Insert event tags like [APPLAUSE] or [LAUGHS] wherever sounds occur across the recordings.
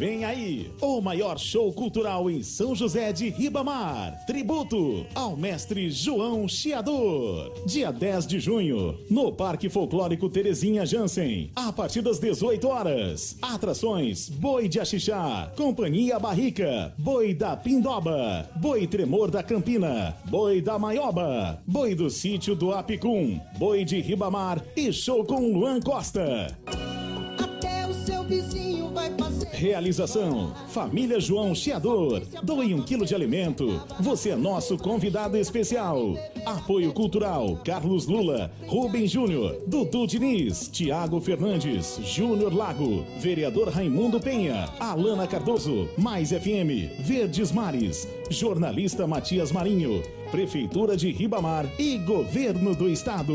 Vem aí, o maior show cultural em São José de Ribamar. Tributo ao mestre João Chiador. Dia 10 de junho, no Parque Folclórico Terezinha Jansen. A partir das 18 horas. Atrações: Boi de Axixá, Companhia Barrica, Boi da Pindoba, Boi Tremor da Campina, Boi da Maioba, Boi do Sítio do Apicum, Boi de Ribamar e show com Luan Costa. Até o seu vizinho vai. Realização: Família João Chiador. Doe um quilo de alimento. Você é nosso convidado especial. Apoio Cultural: Carlos Lula, Rubem Júnior, Dudu Diniz, Tiago Fernandes, Júnior Lago, Vereador Raimundo Penha, Alana Cardoso, Mais FM, Verdes Mares, Jornalista Matias Marinho, Prefeitura de Ribamar e Governo do Estado.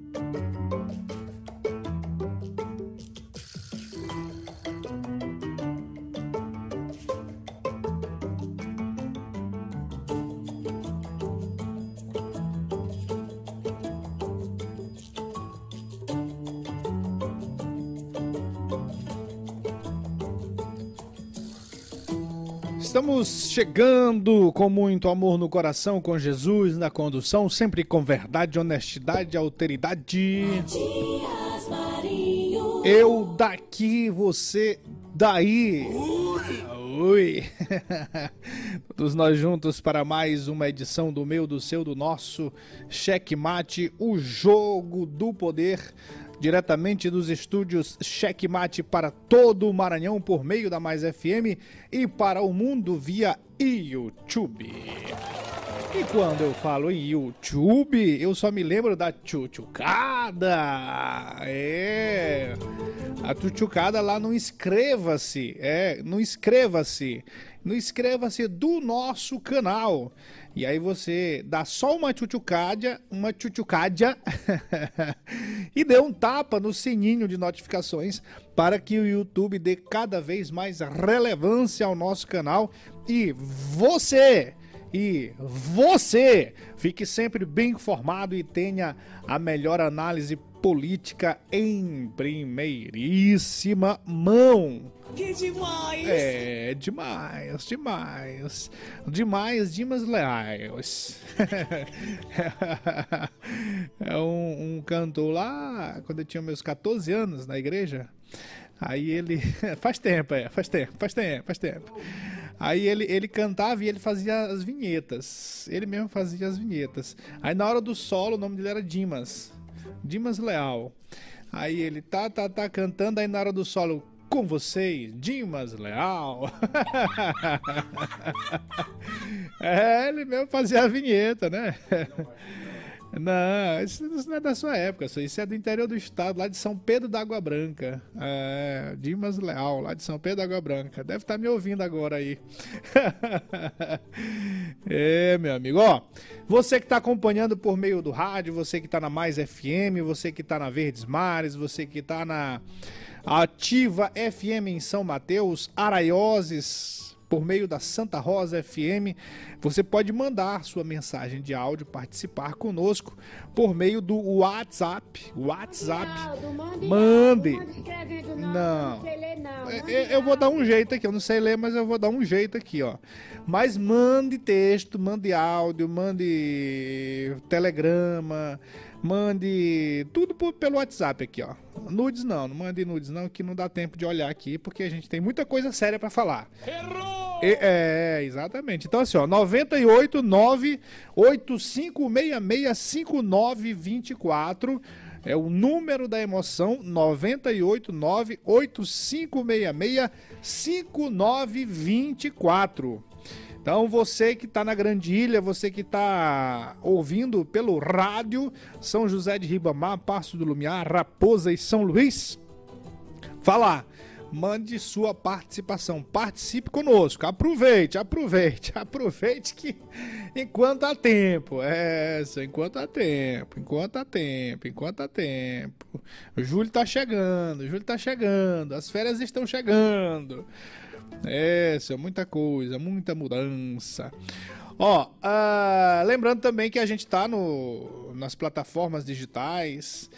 Chegando com muito amor no coração, com Jesus na condução, sempre com verdade, honestidade, alteridade. Eu daqui, você daí. Ui! [LAUGHS] Todos nós juntos para mais uma edição do meu, do seu, do nosso Checkmate, o jogo do poder, diretamente dos estúdios Checkmate para todo o Maranhão por meio da Mais FM e para o mundo via YouTube. E quando eu falo em YouTube, eu só me lembro da tchutchucada. É. A tchutchucada lá no inscreva-se. É, no inscreva-se. No inscreva-se do nosso canal. E aí você dá só uma tchutchucádia, uma tchutchucádia [LAUGHS] e dê um tapa no sininho de notificações para que o YouTube dê cada vez mais relevância ao nosso canal e você e você fique sempre bem informado e tenha a melhor análise política em primeiríssima mão. Que demais! É, demais, demais. Demais, Dimas Leais. [LAUGHS] é um, um cantor lá, quando eu tinha meus 14 anos na igreja. Aí ele. [LAUGHS] Faz tempo, é, faz tempo, faz tempo, faz tempo. Aí ele, ele cantava e ele fazia as vinhetas. Ele mesmo fazia as vinhetas. Aí na hora do solo, o nome dele era Dimas. Dimas Leal. Aí ele tá, tá, tá cantando, aí na hora do solo, com vocês, Dimas Leal. [LAUGHS] é, ele mesmo fazia a vinheta, né? Não, isso, não é da sua época, isso é do interior do estado, lá de São Pedro da Água Branca. É, Dimas Leal, lá de São Pedro da Água Branca. Deve estar me ouvindo agora aí. [LAUGHS] é, meu amigo. Ó, você que está acompanhando por meio do rádio, você que está na Mais FM, você que está na Verdes Mares, você que está na Ativa FM em São Mateus, Araioses, por meio da Santa Rosa FM. Você pode mandar sua mensagem de áudio, participar conosco por meio do WhatsApp. WhatsApp. Mande. Não. É, é, Eu vou dar um jeito aqui, eu não sei ler, mas eu vou dar um jeito aqui, ó. Mas mande texto, mande áudio, mande telegrama, mande tudo por- pelo WhatsApp aqui, ó. Nudes não, não mande nudes não, que não dá tempo de olhar aqui, porque a gente tem muita coisa séria pra falar. Errou! É, exatamente. Então assim, ó, 98 9 8566 5924 é o número da emoção 98 9 8566 5924. Então você que está na Grande Ilha, você que está ouvindo pelo rádio São José de Ribamar, Passo do Lumiar, Raposa e São Luís, Fala, mande sua participação, participe conosco, aproveite, aproveite, [LAUGHS] aproveite que enquanto há tempo, é, enquanto há tempo, enquanto há tempo, enquanto há tempo. O julho tá chegando, o julho tá chegando, as férias estão chegando. É, isso é muita coisa, muita mudança. Ó, ah, lembrando também que a gente tá no, nas plataformas digitais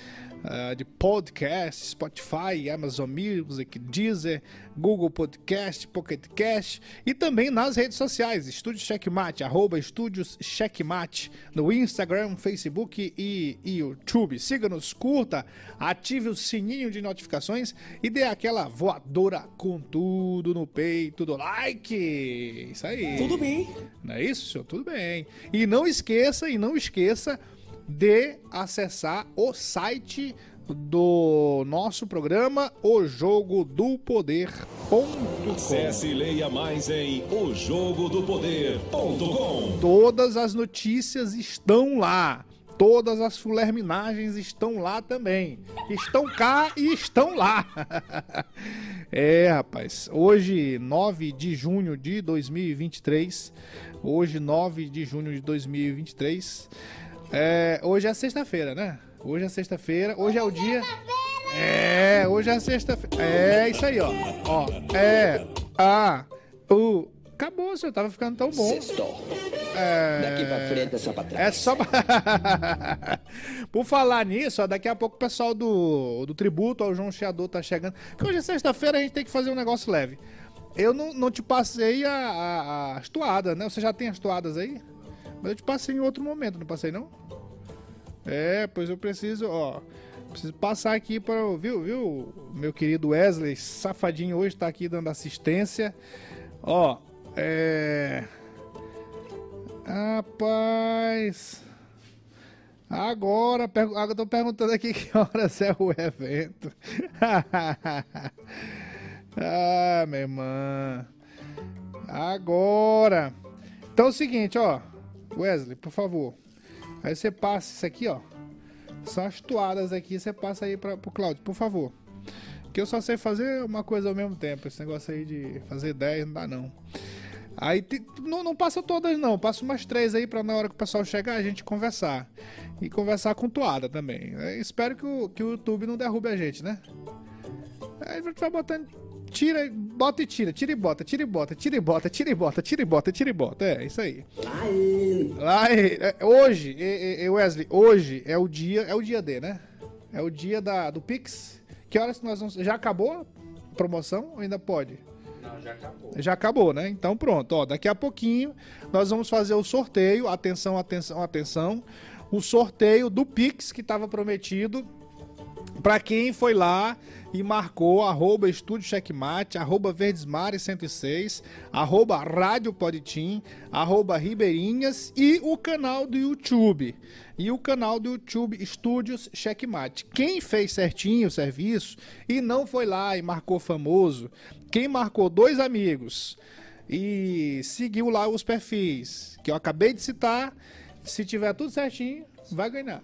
ah, de podcast, Spotify, Amazon Music, Deezer, Google Podcast, Pocket Cast e também nas redes sociais, Estúdio Checkmate, arroba Estúdios Checkmate, no Instagram, Facebook e, e YouTube. Siga-nos, curta, ative o sininho de notificações e dê aquela voadora com tudo no peito do like. Isso aí. Tudo bem. Não é isso, senhor? Tudo bem. E não esqueça, e não esqueça de acessar o site do nosso programa, o jogo do poder.com. Acesse e leia mais em ojogodopoder.com. Todas as notícias estão lá. Todas as fulerminagens estão lá também. Estão cá e estão lá. [LAUGHS] é, rapaz. Hoje, 9 de junho de 2023. Hoje, 9 de junho de 2023. É, hoje é sexta-feira, né? Hoje é sexta-feira. Hoje é o dia. É, hoje é sexta-feira. É isso aí, ó. Ó, é. A. O. Acabou, senhor. Tava ficando tão bom. É... Daqui pra frente é só pra trás. É só. [LAUGHS] Por falar nisso, ó, daqui a pouco o pessoal do, do tributo ao João Chiador tá chegando. Porque hoje é sexta-feira, a gente tem que fazer um negócio leve. Eu não, não te passei a, a, as toadas, né? Você já tem as toadas aí? Mas eu te passei em outro momento, não passei não? É, pois eu preciso, ó. Preciso passar aqui para, viu, viu? Meu querido Wesley, safadinho hoje tá aqui dando assistência. Ó, é. Rapaz. Agora, agora eu tô perguntando aqui [LAUGHS] que horas é o evento. [LAUGHS] ah, minha irmã. Agora. Então é o seguinte, ó. Wesley, por favor. Aí você passa isso aqui, ó. São as toadas aqui, você passa aí para pro Cláudio, por favor. Que eu só sei fazer uma coisa ao mesmo tempo. Esse negócio aí de fazer 10 não dá não. Aí te- não, não passa todas não, passa umas três aí pra na hora que o pessoal chegar a gente conversar. E conversar com toada também. É, espero que o, que o YouTube não derrube a gente, né? Aí a gente vai botando. Tira, bota e tira, tira e bota, tira e bota, tira e bota, tira e bota, tira e bota, tira e bota. É, isso aí. Lá, é, é, hoje, Wesley, hoje é o dia, é o dia D, né? É o dia da, do Pix. Que horas que nós vamos. Já acabou a promoção ou ainda pode? Já acabou, né? Então pronto, ó, daqui a pouquinho nós vamos fazer o sorteio, atenção, atenção, atenção, o sorteio do Pix que estava prometido para quem foi lá e marcou arroba Estúdio Checkmate, arroba Verdesmare 106, arroba Rádio Poditim, arroba Ribeirinhas e o canal do YouTube. E o canal do YouTube Estúdios Checkmate. Quem fez certinho o serviço e não foi lá e marcou famoso, quem marcou dois amigos e seguiu lá os perfis que eu acabei de citar, se tiver tudo certinho, Vai ganhar.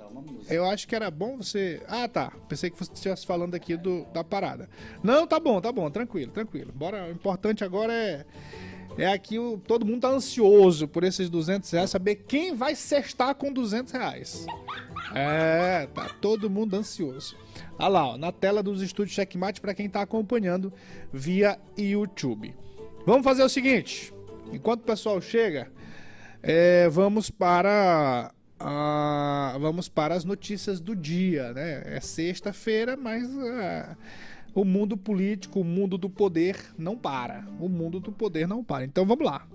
Eu acho que era bom você. Ah, tá. Pensei que você estivesse falando aqui do, da parada. Não, tá bom, tá bom. Tranquilo, tranquilo. Bora. O importante agora é. É aqui, o, todo mundo tá ansioso por esses 200 reais, saber quem vai cestar com 200 reais. É, tá todo mundo ansioso. Olha lá, ó, na tela dos estúdios Checkmate para quem tá acompanhando via YouTube. Vamos fazer o seguinte: enquanto o pessoal chega, é, vamos para a- vamos para as notícias do dia, né? É sexta-feira, mas ah, o mundo político, o mundo do poder não para. O mundo do poder não para. Então vamos lá.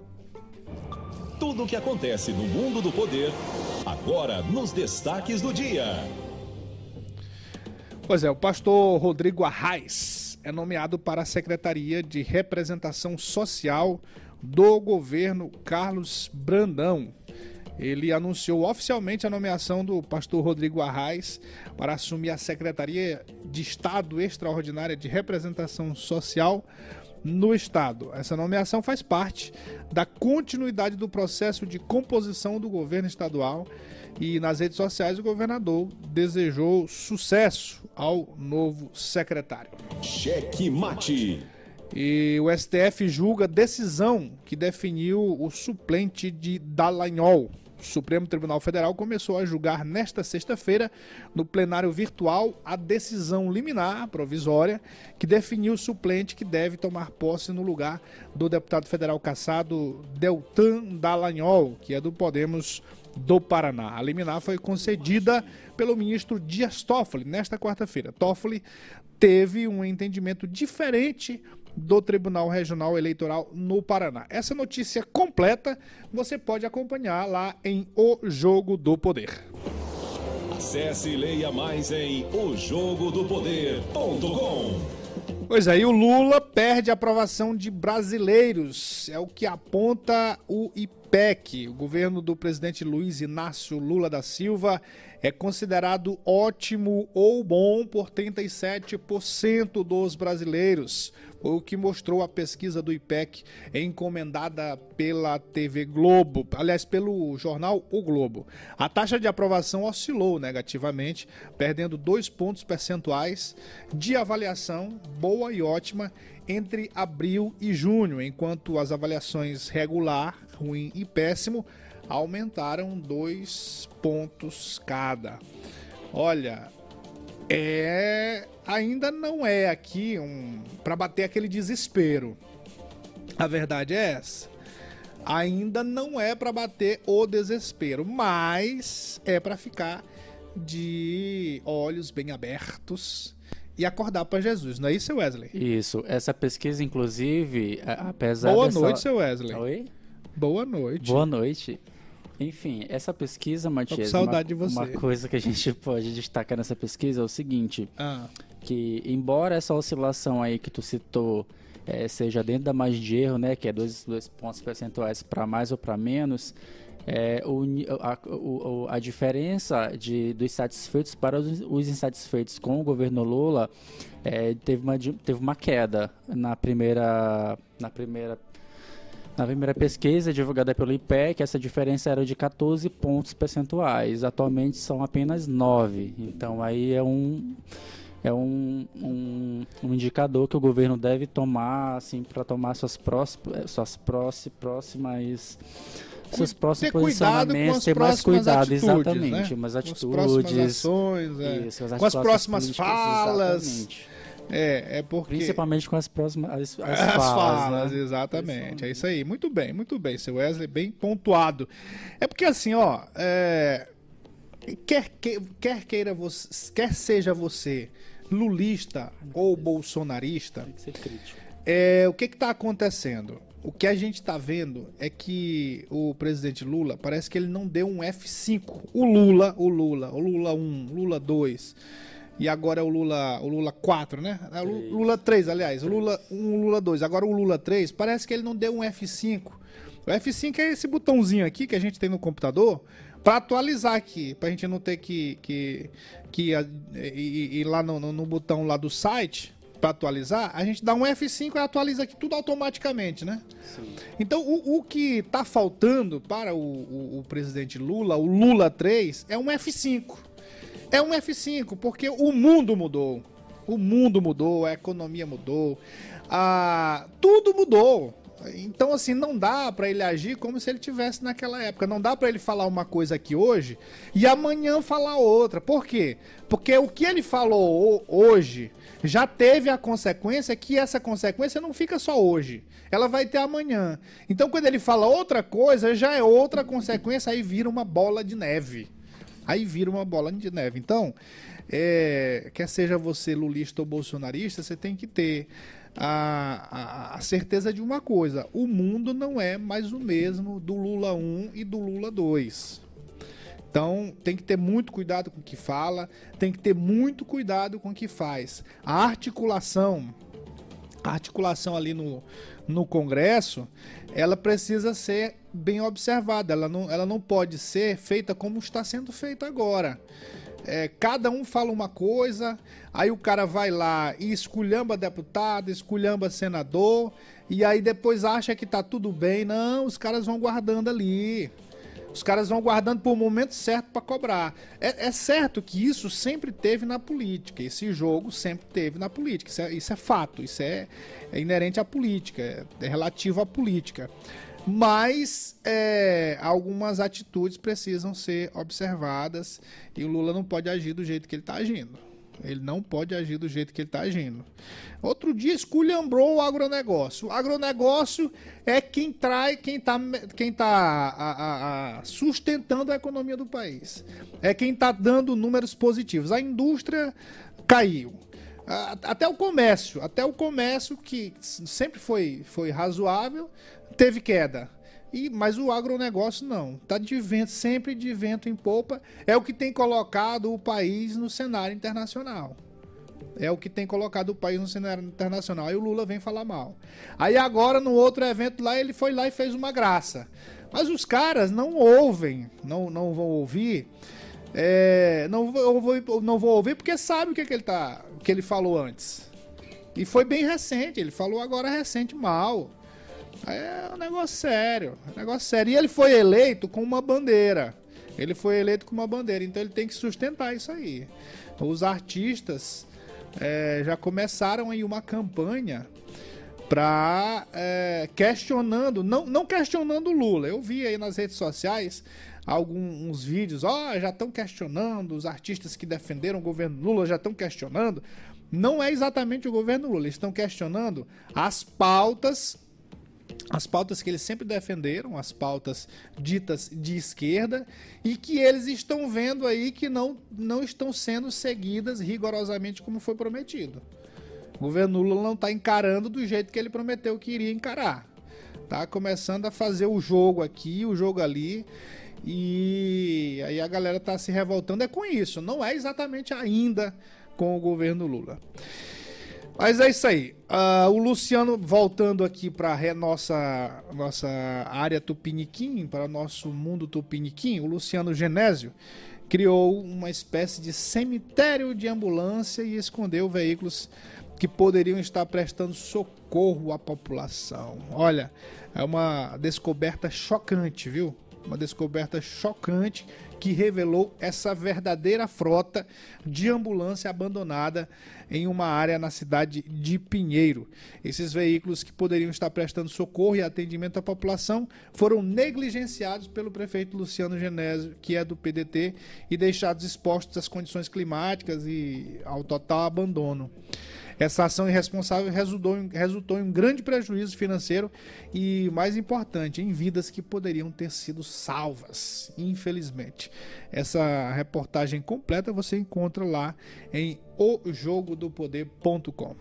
Tudo o que acontece no mundo do poder, agora nos destaques do dia. Pois é, o pastor Rodrigo Arraes é nomeado para a Secretaria de Representação Social do governo Carlos Brandão. Ele anunciou oficialmente a nomeação do pastor Rodrigo Arraes para assumir a Secretaria de Estado Extraordinária de Representação Social no Estado. Essa nomeação faz parte da continuidade do processo de composição do governo estadual e nas redes sociais o governador desejou sucesso ao novo secretário. Cheque mate. E o STF julga decisão que definiu o suplente de Dallagnol. O Supremo Tribunal Federal começou a julgar nesta sexta-feira, no plenário virtual, a decisão liminar provisória que definiu o suplente que deve tomar posse no lugar do deputado federal caçado Deltan Dallagnol, que é do Podemos do Paraná. A liminar foi concedida pelo ministro Dias Toffoli nesta quarta-feira. Toffoli teve um entendimento diferente do Tribunal Regional Eleitoral no Paraná. Essa notícia completa você pode acompanhar lá em O Jogo do Poder. Acesse e leia mais em ojogodopoder.com. Pois aí, o Lula perde a aprovação de brasileiros, é o que aponta o IPEC. O governo do presidente Luiz Inácio Lula da Silva é considerado ótimo ou bom por 37% dos brasileiros, o que mostrou a pesquisa do IPEC encomendada pela TV Globo, aliás, pelo jornal O Globo. A taxa de aprovação oscilou negativamente, perdendo dois pontos percentuais de avaliação boa e ótima entre abril e junho, enquanto as avaliações regular, ruim e péssimo aumentaram dois pontos cada. Olha, é ainda não é aqui um para bater aquele desespero. A verdade é essa. Ainda não é para bater o desespero, mas é para ficar de olhos bem abertos e acordar para Jesus, não é isso, seu Wesley? Isso, essa pesquisa, inclusive, apesar Boa dessa... noite, seu Wesley. Oi? Boa noite. Boa noite. Enfim, essa pesquisa, Matias, saudade de uma, você. uma coisa que a gente [LAUGHS] pode destacar nessa pesquisa é o seguinte, Ah, que embora essa oscilação aí que tu citou eh, seja dentro da margem de erro, né, que é dois, dois pontos percentuais para mais ou para menos, é, o a, o- a diferença de, dos satisfeitos para os, os insatisfeitos com o governo Lula é, teve, uma, teve uma queda na primeira, na primeira na primeira pesquisa divulgada pelo IPEC, essa diferença era de 14 pontos percentuais. Atualmente são apenas 9. Então aí é um é um, um, um indicador que o governo deve tomar assim para tomar suas próximas suas próxi- próximas seus próximos ter com posicionamentos, as ter mais cuidado, atitudes, exatamente, né? umas Com as próximas atitudes, ações, é. isso, com as atitudes próximas falas. exatamente. É, é porque Principalmente com as próximas as, as [LAUGHS] As falas, falas, né? exatamente. É isso aí. Muito bem, muito bem, seu Wesley, bem pontuado. É porque assim, ó, é, quer, que- quer queira você, quer seja você lulista ou bolsonarista, é, o que está acontecendo? O que a gente está vendo é que o presidente Lula parece que ele não deu um F5. O Lula, o Lula, o Lula 1, Lula 2. E agora é o Lula, o Lula 4, né? É o. Lula 3, aliás. O Lula 1, o Lula 2. Agora o Lula 3, parece que ele não deu um F5. O F5 é esse botãozinho aqui que a gente tem no computador para atualizar aqui, pra gente não ter que, que, que ir, ir lá no, no- no botão lá do site para atualizar, a gente dá um F5 e atualiza aqui tudo automaticamente, né? Então, o, o que está faltando para o, o, o presidente Lula, o Lula 3, é um F5. É um F5, porque o mundo mudou. O mundo mudou, a economia mudou, a... tudo mudou. Então, assim, não dá para ele agir como se ele tivesse naquela época. Não dá para ele falar uma coisa aqui hoje e amanhã falar outra. Por quê? Porque o que ele falou hoje já teve a consequência que essa consequência não fica só hoje. Ela vai ter amanhã. Então, quando ele fala outra coisa, já é outra consequência, aí vira uma bola de neve. Aí vira uma bola de neve. Então, é, quer seja você lulista ou bolsonarista, você tem que ter a, a, a, certeza de uma coisa: o mundo não é mais o mesmo do Lula 1 e do Lula 2. Então tem que ter muito cuidado com o que fala, tem que ter muito cuidado com o que faz. A articulação, a articulação ali no, no Congresso, ela precisa ser bem observada. Ela não, ela não pode ser feita como está sendo feita agora é, cada um fala uma coisa, aí o cara vai lá e esculhamba deputado, esculhamba senador, e aí depois acha que tá tudo bem. Não, os caras vão guardando ali. Os caras vão guardando por momento certo para cobrar. É, é, certo que isso sempre teve na política. Esse jogo sempre teve na política. Isso é, isso é fato. Isso é, é inerente à política. É, é relativo à política. Mas é, algumas atitudes precisam ser observadas e o Lula não pode agir do jeito que ele está agindo. Ele não pode agir do jeito que ele está agindo. Outro dia esculhambrou o agronegócio. O agronegócio é quem traz, quem está quem tá a, a, a, sustentando a economia do país. É quem está dando números positivos. A indústria caiu. Até o comércio, até o comércio que sempre foi, foi razoável, teve queda. E, mas o agronegócio não. Está de vento, sempre de vento em popa. É o que tem colocado o país no cenário internacional. É o que tem colocado o país no cenário internacional. Aí o Lula vem falar mal. Aí agora, no outro evento lá, ele foi lá e fez uma graça. Mas os caras não ouvem, não, não vão ouvir. É, não, vou, não vou ouvir porque sabe o que, que, ele tá, que ele falou antes. E foi bem recente, ele falou agora recente mal. É um negócio sério, um negócio sério. E ele foi eleito com uma bandeira. Ele foi eleito com uma bandeira, então ele tem que sustentar isso aí. Os artistas é, já começaram aí uma campanha para é, questionando, não, não questionando o Lula. Eu vi aí nas redes sociais alguns vídeos, ó, oh, já estão questionando, os artistas que defenderam o governo Lula já estão questionando. Não é exatamente o governo Lula, eles estão questionando as pautas as pautas que eles sempre defenderam, as pautas ditas de esquerda, e que eles estão vendo aí que não, não estão sendo seguidas rigorosamente como foi prometido. O governo Lula não está encarando do jeito que ele prometeu que iria encarar. Tá começando a fazer o jogo aqui, o jogo ali, e aí a galera está se revoltando é com isso. Não é exatamente ainda com o governo Lula. Mas é isso aí. Uh, o Luciano, voltando aqui para nossa, nossa área Tupiniquim, para nosso mundo Tupiniquim, o Luciano Genésio criou uma espécie de cemitério de ambulância e escondeu veículos que poderiam estar prestando socorro à população. Olha, é uma descoberta chocante, viu? Uma descoberta chocante que revelou essa verdadeira frota de ambulância abandonada em uma área na cidade de Pinheiro. Esses veículos que poderiam estar prestando socorro e atendimento à população foram negligenciados pelo prefeito Luciano Genésio, que é do PDT, e deixados expostos às condições climáticas e ao total abandono. Essa ação irresponsável resultou em, resultou em um grande prejuízo financeiro e, mais importante, em vidas que poderiam ter sido salvas, infelizmente. Essa reportagem completa você encontra lá em ojogodopoder.com.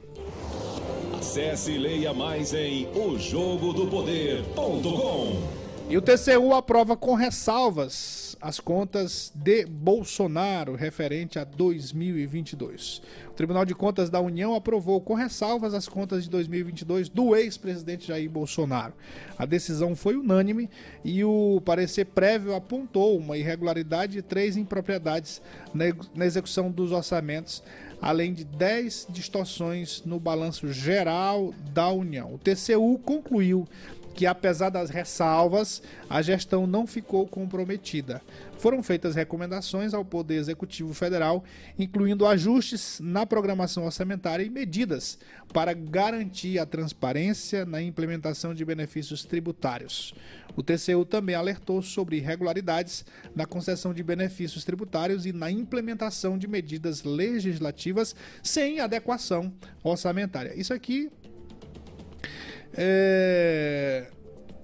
Acesse e leia mais em ojogodopoder.com. E o TCU aprova com ressalvas as contas de Bolsonaro referente a 2022. O Tribunal de Contas da União aprovou com ressalvas as contas de 2022 do ex-presidente Jair Bolsonaro. A decisão foi unânime e o parecer prévio apontou uma irregularidade de três impropriedades na execução dos orçamentos além de 10 distorções no balanço geral da União. O TCU concluiu que, apesar das ressalvas, a gestão não ficou comprometida. Foram feitas recomendações ao Poder Executivo Federal, incluindo ajustes na programação orçamentária e medidas para garantir a transparência na implementação de benefícios tributários. O TCU também alertou sobre irregularidades na concessão de benefícios tributários e na implementação de medidas legislativas sem adequação orçamentária. Isso aqui é,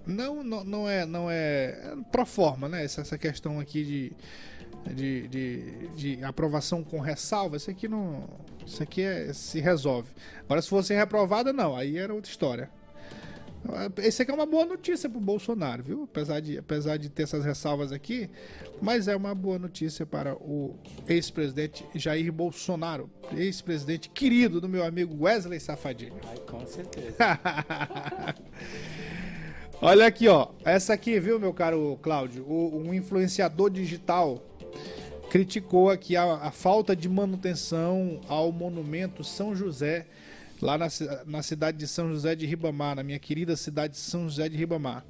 não, não, não é não é, é pro forma, né? Essa, essa questão aqui de, de, de, de, aprovação com ressalva, isso aqui não, isso aqui é, se resolve. Agora se fosse reprovada, não, aí era outra história. Esse aqui é uma boa notícia para o Bolsonaro, viu? Apesar de, apesar de ter essas ressalvas aqui, mas é uma boa notícia para o ex-presidente Jair Bolsonaro, ex-presidente querido do meu amigo Wesley Safadinho. Ai, com certeza. [LAUGHS] Olha aqui, ó. Essa aqui, viu, meu caro Cláudio? O, um influenciador digital criticou aqui a, a falta de manutenção ao monumento São José lá na, na cidade de São José de Ribamar, na minha querida cidade de São José de Ribamar.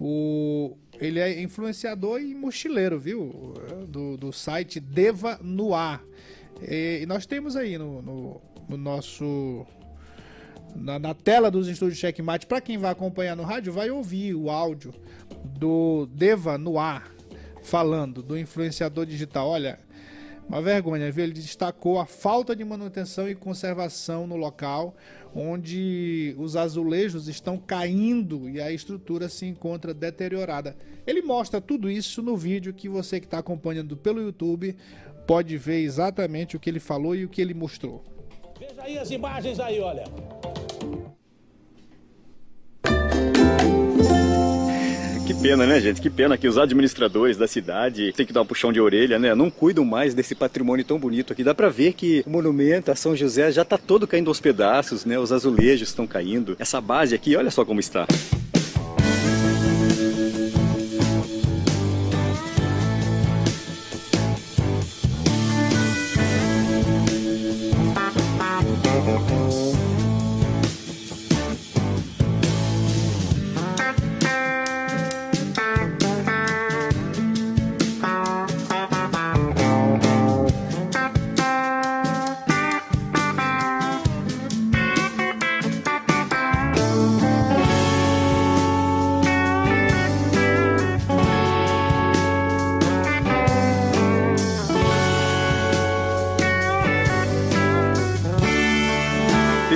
O, ele é influenciador e mochileiro, viu? Do, do site Deva no. E, e nós temos aí no, no, no nosso. Na, na, tela dos estúdios Checkmate, para quem vai acompanhar no rádio, vai ouvir o áudio do Deva no falando, do influenciador digital. Olha, uma vergonha, viu? Ele destacou a falta de manutenção e conservação no local, onde os azulejos estão caindo e a estrutura se encontra deteriorada. Ele mostra tudo isso no vídeo que você que está acompanhando pelo YouTube pode ver exatamente o que ele falou e o que ele mostrou. Veja aí as imagens aí, olha. Que pena, né, gente? Que pena que os administradores da cidade têm que dar um puxão de orelha, né? Não cuidam mais desse patrimônio tão bonito aqui. Dá pra ver que o monumento a São José já tá todo caindo aos pedaços, né? Os azulejos estão caindo. Essa base aqui, olha só como está.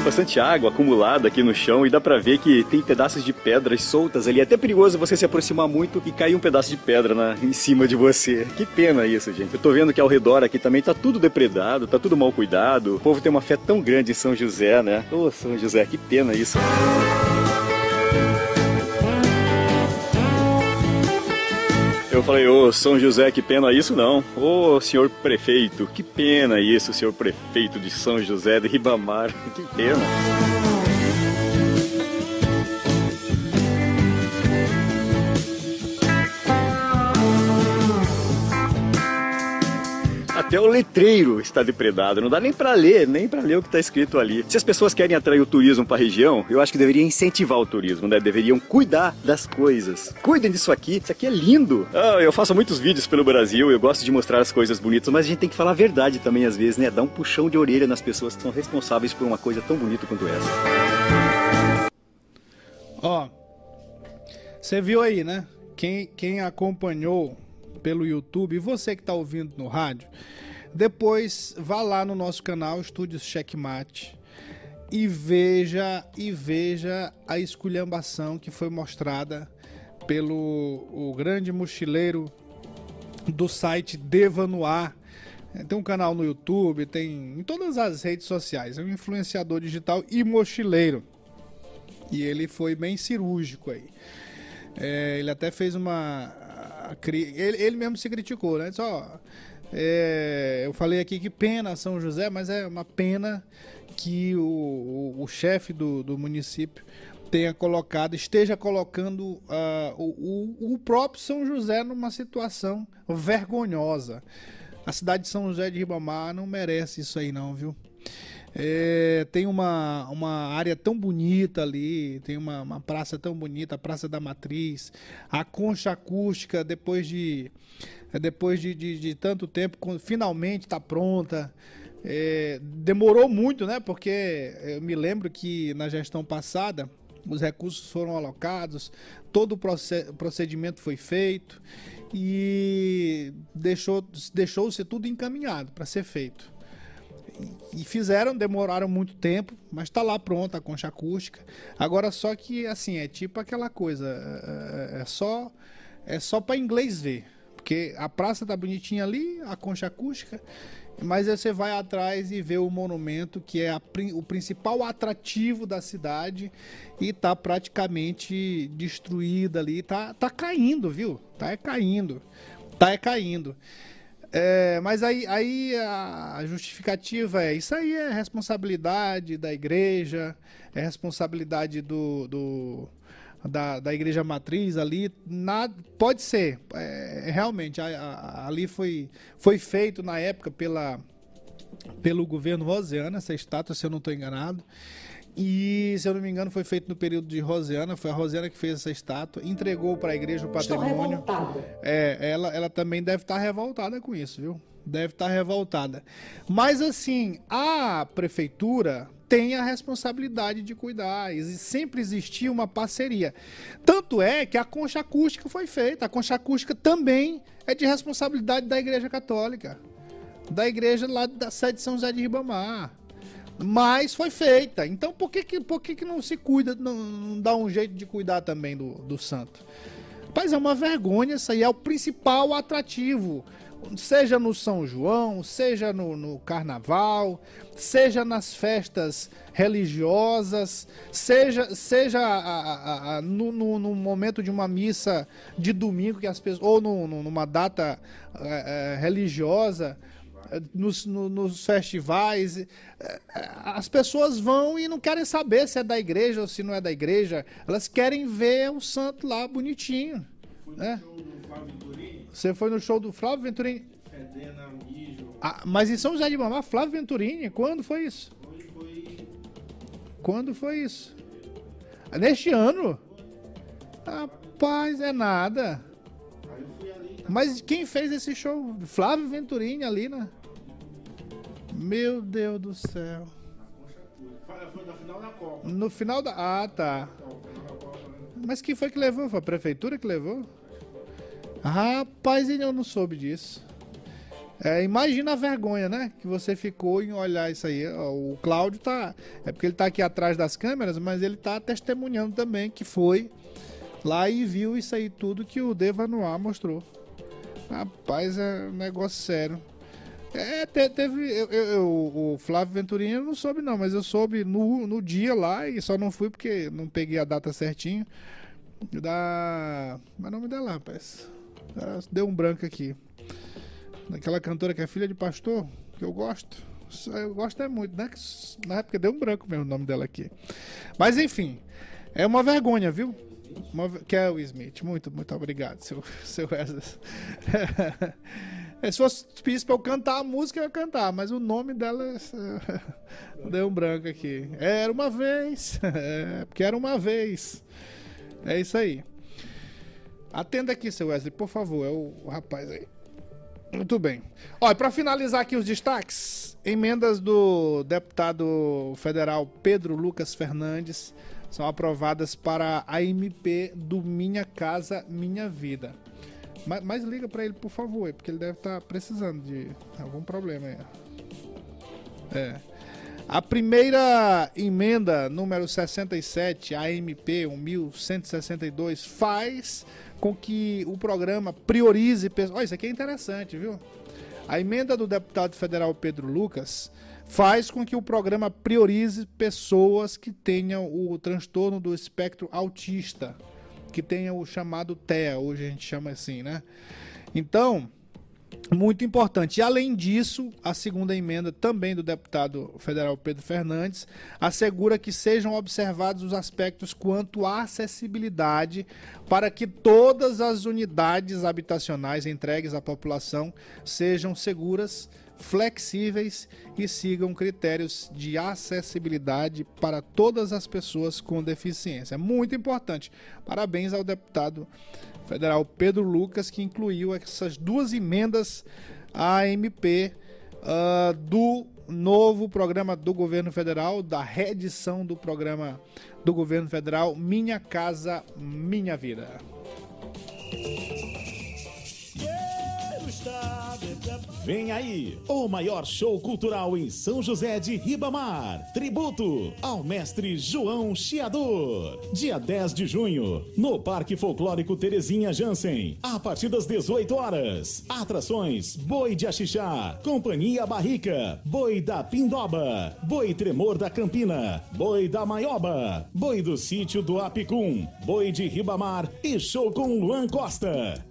Bastante água acumulada aqui no chão e dá pra ver que tem pedaços de pedras soltas ali. É até perigoso você se aproximar muito e cair um pedaço de pedra na, em cima de você. Que pena isso, gente. Eu tô vendo que ao redor aqui também tá tudo depredado, tá tudo mal cuidado. O povo tem uma fé tão grande em São José, né? Ô, oh, São José, que pena isso. Eu falei, ô São José, que pena isso não. Ô senhor prefeito, que pena isso, senhor prefeito de São José de Ribamar. [LAUGHS] Que pena. Até o letreiro está depredado, não dá nem para ler, nem para ler o que está escrito ali. Se as pessoas querem atrair o turismo para a região, eu acho que deveriam incentivar o turismo, né? Deveriam cuidar das coisas. Cuidem disso aqui, isso aqui é lindo. Ah, eu faço muitos vídeos pelo Brasil, eu gosto de mostrar as coisas bonitas, mas a gente tem que falar a verdade também às vezes, né? Dar um puxão de orelha nas pessoas que são responsáveis por uma coisa tão bonita quanto essa. Ó, você viu aí, né? Quem, quem acompanhou pelo YouTube você que está ouvindo no rádio, depois vá lá no nosso canal Estúdios Checkmate e veja e veja a esculhambação que foi mostrada pelo o grande mochileiro do site Devanuar. Tem um canal no YouTube, tem em todas as redes sociais. É um influenciador digital e mochileiro. E ele foi bem cirúrgico aí. É, ele até fez uma ele, ele mesmo se criticou, né? Só é, eu falei aqui que pena São José, mas é uma pena que o, o, o chefe do, do município tenha colocado, esteja colocando uh, o, o, próprio São José numa situação vergonhosa. A cidade de São José de Ribamar não merece isso aí não, viu? É, tem uma, uma área tão bonita ali, tem uma, uma praça tão bonita, a Praça da Matriz, a concha acústica, depois de, depois de, de, de tanto tempo, finalmente está pronta. É, demorou muito, né? Porque eu me lembro que na gestão passada os recursos foram alocados, todo o procedimento foi feito e deixou, deixou-se tudo encaminhado para ser feito. E, fizeram, demoraram muito tempo, mas está lá pronta a concha acústica. Agora só que assim, é tipo aquela coisa, é, é, é só é só para inglês ver, porque a praça tá bonitinha ali, a concha acústica, mas você vai atrás e vê o monumento que é a, o principal atrativo da cidade e tá praticamente destruída ali, tá, tá caindo, viu? Tá é caindo, tá é caindo. É, mas aí, aí a justificativa é isso aí é responsabilidade da igreja, é responsabilidade do, do da, da igreja matriz ali, nada, pode ser, é, realmente, a, a, ali foi, foi feito na época pela, pelo governo Rosiana, essa estátua, se eu não estou enganado, e, se eu não me engano, foi feito no período de Rosiana. Foi a Rosiana que fez essa estátua, entregou para a igreja o patrimônio. Estou É, ela, ela também deve estar tá revoltada com isso, viu? Deve estar tá revoltada. Mas, assim, a prefeitura tem a responsabilidade de cuidar. E sempre existia uma parceria. Tanto é que a concha acústica foi feita. A concha acústica também é de responsabilidade da Igreja Católica. Da igreja lá da sede de São José de Ribamar. Mas foi feita. Então por que, que, por que, que não se cuida, não, não dá um jeito de cuidar também do, do santo? Rapaz, é uma vergonha, isso aí é o principal atrativo. Seja no São João, seja no, no carnaval, seja nas festas religiosas, seja, seja a, a, a, no, no, no, momento de uma missa de domingo que as pessoas, ou no, numa data é, religiosa, nos, no, nos festivais. É, as pessoas vão e não querem saber se é da igreja ou se não é da igreja. Elas querem ver o santo lá bonitinho. Né? Você foi no show do Flávio Venturini? Ah, mas em São José de Mamá, Flávio Venturini, quando foi isso? Quando foi isso? Neste ano? Rapaz, é nada. Mas quem fez esse show? Flávio Venturini ali, né? Meu Deus do céu. Foi no final da Copa. No final da. Ah, tá. Mas quem foi que levou? Foi a prefeitura que levou? Rapaz, eu não soube disso. É, imagina a vergonha, né? Que você ficou em olhar isso aí. O Cláudio tá. É porque ele tá aqui atrás das câmeras, mas ele tá testemunhando também que foi lá e viu isso aí tudo que o Deva Noir mostrou. Rapaz, é um negócio sério. É, teve. Eu, eu, o Flávio Venturini eu não soube, não, mas eu soube no, no dia lá e só não fui porque não peguei a data certinho. Da. Mas não me dá lá, rapaz. Deu um branco aqui. Daquela cantora que é filha de pastor, que eu gosto. Eu gosto é muito, né? Na época deu um branco mesmo o nome dela aqui. Mas enfim, é uma vergonha, viu? Uma, Kel Smith, muito, muito obrigado, seu, [LAUGHS] seu Wesley. [LAUGHS] é, se fosse pedisse pra eu cantar a música, eu ia cantar, mas o nome dela é, [LAUGHS] deu um branco aqui. Era uma vez, é, porque era uma vez. É isso aí. Atenda aqui, seu Wesley, por favor, é o, o rapaz aí. Muito bem. Olha, para finalizar aqui os destaques, emendas do deputado federal Pedro Lucas Fernandes são aprovadas para a MP do Minha Casa Minha Vida. Mas, mas liga para ele, por favor, porque ele deve estar tá precisando de algum problema aí. É. A primeira emenda, número 67, a MP 1162, faz com que o programa priorize. Olha, isso aqui é interessante, viu? A emenda do deputado federal Pedro Lucas faz com que o programa priorize pessoas que tenham o transtorno do espectro autista, que tenham o chamado TEA, hoje a gente chama assim, né? Então, Muito importante. E além disso, a segunda emenda também do deputado federal Pedro Fernandes assegura que sejam observados os aspectos quanto à acessibilidade para que todas as unidades habitacionais entregues à população sejam seguras, flexíveis e sigam critérios de acessibilidade para todas as pessoas com deficiência. Muito importante. Parabéns ao deputado federal Pedro Lucas, que incluiu essas duas emendas à MP uh, do novo programa do governo federal, da reedição do programa do governo federal Minha Casa Minha Vida. Vem aí, o maior show cultural em São José de Ribamar. Tributo ao mestre João Chiador. Dia 10 de junho, no Parque Folclórico Terezinha Jansen. A partir das 18 horas. Atrações: Boi de Axixá, Companhia Barrica, Boi da Pindoba, Boi Tremor da Campina, Boi da Maioba, Boi do Sítio do Apicum, Boi de Ribamar e show com Luan Costa.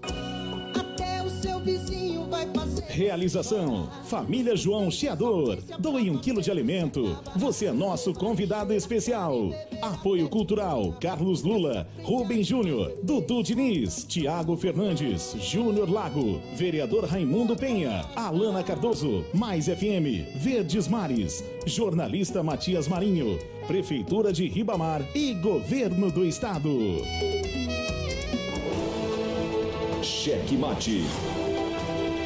Realização: Família João Chiador. Doe um quilo de alimento. Você é nosso convidado especial. Apoio Cultural: Carlos Lula, Rubem Júnior, Dudu Diniz, Tiago Fernandes, Júnior Lago, Vereador Raimundo Penha, Alana Cardoso, Mais FM, Verdes Mares, Jornalista Matias Marinho, Prefeitura de Ribamar e Governo do Estado. Cheque Mate.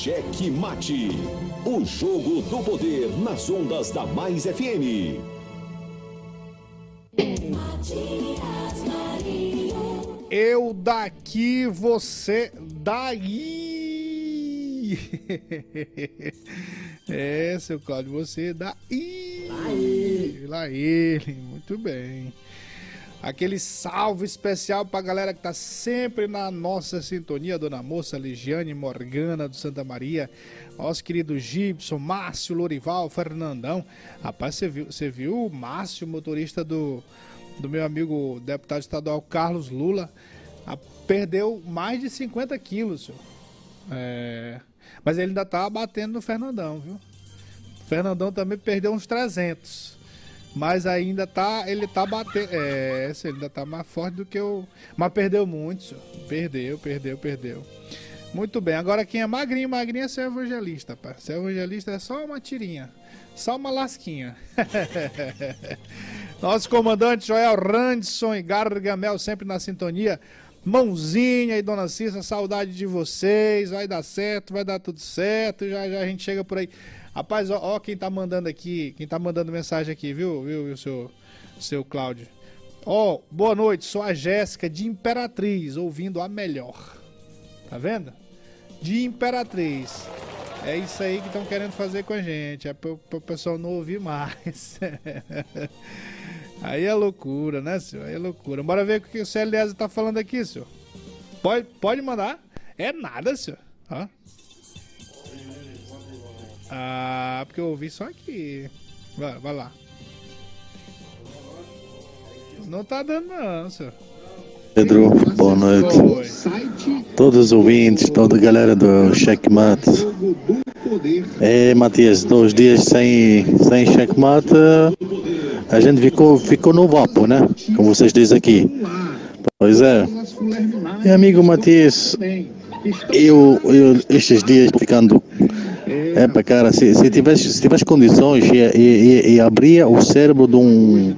Cheque Mate. O jogo do poder nas ondas da Mais FM. Matias Marinho. Eu daqui, você daí. [LAUGHS] É, seu Cláudio, você daí. Lá ele. Lá ele. Muito bem. Aquele salve especial pra galera que tá sempre na nossa sintonia, Dona Moça, Ligiane, Morgana do Santa Maria, nosso querido Gibson, Márcio, Lorival, Fernandão. Rapaz, você viu, você viu o Márcio, motorista do, do meu amigo deputado estadual Carlos Lula, a- perdeu mais de 50 quilos. É, mas ele ainda tá batendo no Fernandão, viu? O Fernandão também perdeu uns 300. Mas ainda tá, ele tá batendo. É, ele ainda tá mais forte do que o. Mas perdeu muito, senhor. Perdeu, perdeu, perdeu. Muito bem, agora quem é magrinho, magrinho é seu evangelista, pá. Seu evangelista é só uma tirinha. Só uma lasquinha. [LAUGHS] Nosso comandante Joel Randson e Gargamel sempre na sintonia. Mãozinha e Dona Cissa, saudade de vocês. Vai dar certo, vai dar tudo certo. Já já a gente chega por aí. Rapaz, ó, ó quem tá mandando aqui, quem tá mandando mensagem aqui, viu, viu, viu seu, seu Cláudio. Ó, boa noite, sou a Jéssica de Imperatriz, ouvindo a melhor. Tá vendo? De Imperatriz. É isso aí que estão querendo fazer com a gente. É pro, pro pessoal não ouvir mais. [LAUGHS] aí é loucura, né, senhor? Aí é loucura. Bora ver o que o CLS tá falando aqui, senhor. Pode, pode mandar. É nada, senhor. Ó. Ah, porque eu ouvi só aqui. Vai, vai lá. Não tá dando não, senhor. Pedro, boa noite. Oi. Todos os ouvintes, toda a galera do Checkmate. É, Matias, dois dias sem, sem checkmate, a gente ficou, ficou no vapo, né? Como vocês dizem aqui. Pois é. E amigo Matias, eu, eu estes dias ficando. É cara, se, se tivesse se tivesse condições e, e, e abria o cérebro de um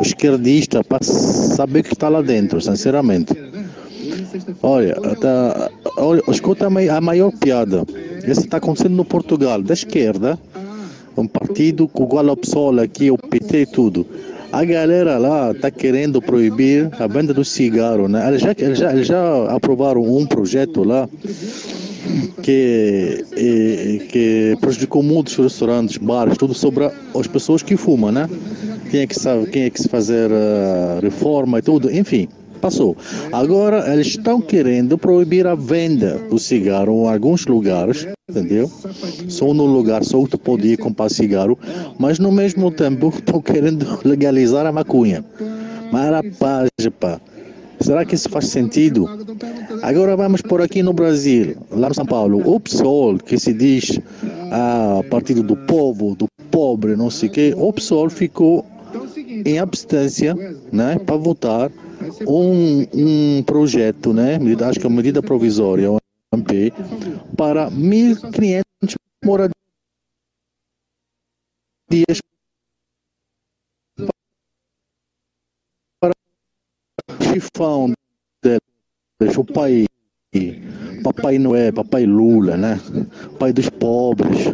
esquerdista para saber o que está lá dentro, sinceramente. Olha, tá, olha escuta a maior piada. Isso está acontecendo no Portugal, da esquerda, um partido com igual ao PSOL aqui, o PT e tudo. A galera lá está querendo proibir a venda do cigarro, né? Eles já, eles já, eles já aprovaram um projeto lá que, eh, que prejudicou muitos restaurantes, bares, tudo sobre as pessoas que fumam, né? Quem é que sabe, quem é que se fazer a reforma e tudo, enfim, passou. Agora eles estão querendo proibir a venda do cigarro em alguns lugares, entendeu? Só no lugar só tu pode comprar cigarro, mas no mesmo tempo [LAUGHS] estão querendo legalizar a maconha. Mas rapaz, pá, será que isso faz sentido? Agora vamos por aqui no Brasil, lá no São Paulo, o PSOL, que se diz ah, partido do povo, do pobre, não sei o quê, o PSOL ficou em abstância né, para votar um, um projeto, né, acho que é uma medida provisória, um MP, para 1.500 moradias chifão deles, o pai, papai Noé, papai Lula, né, pai dos pobres.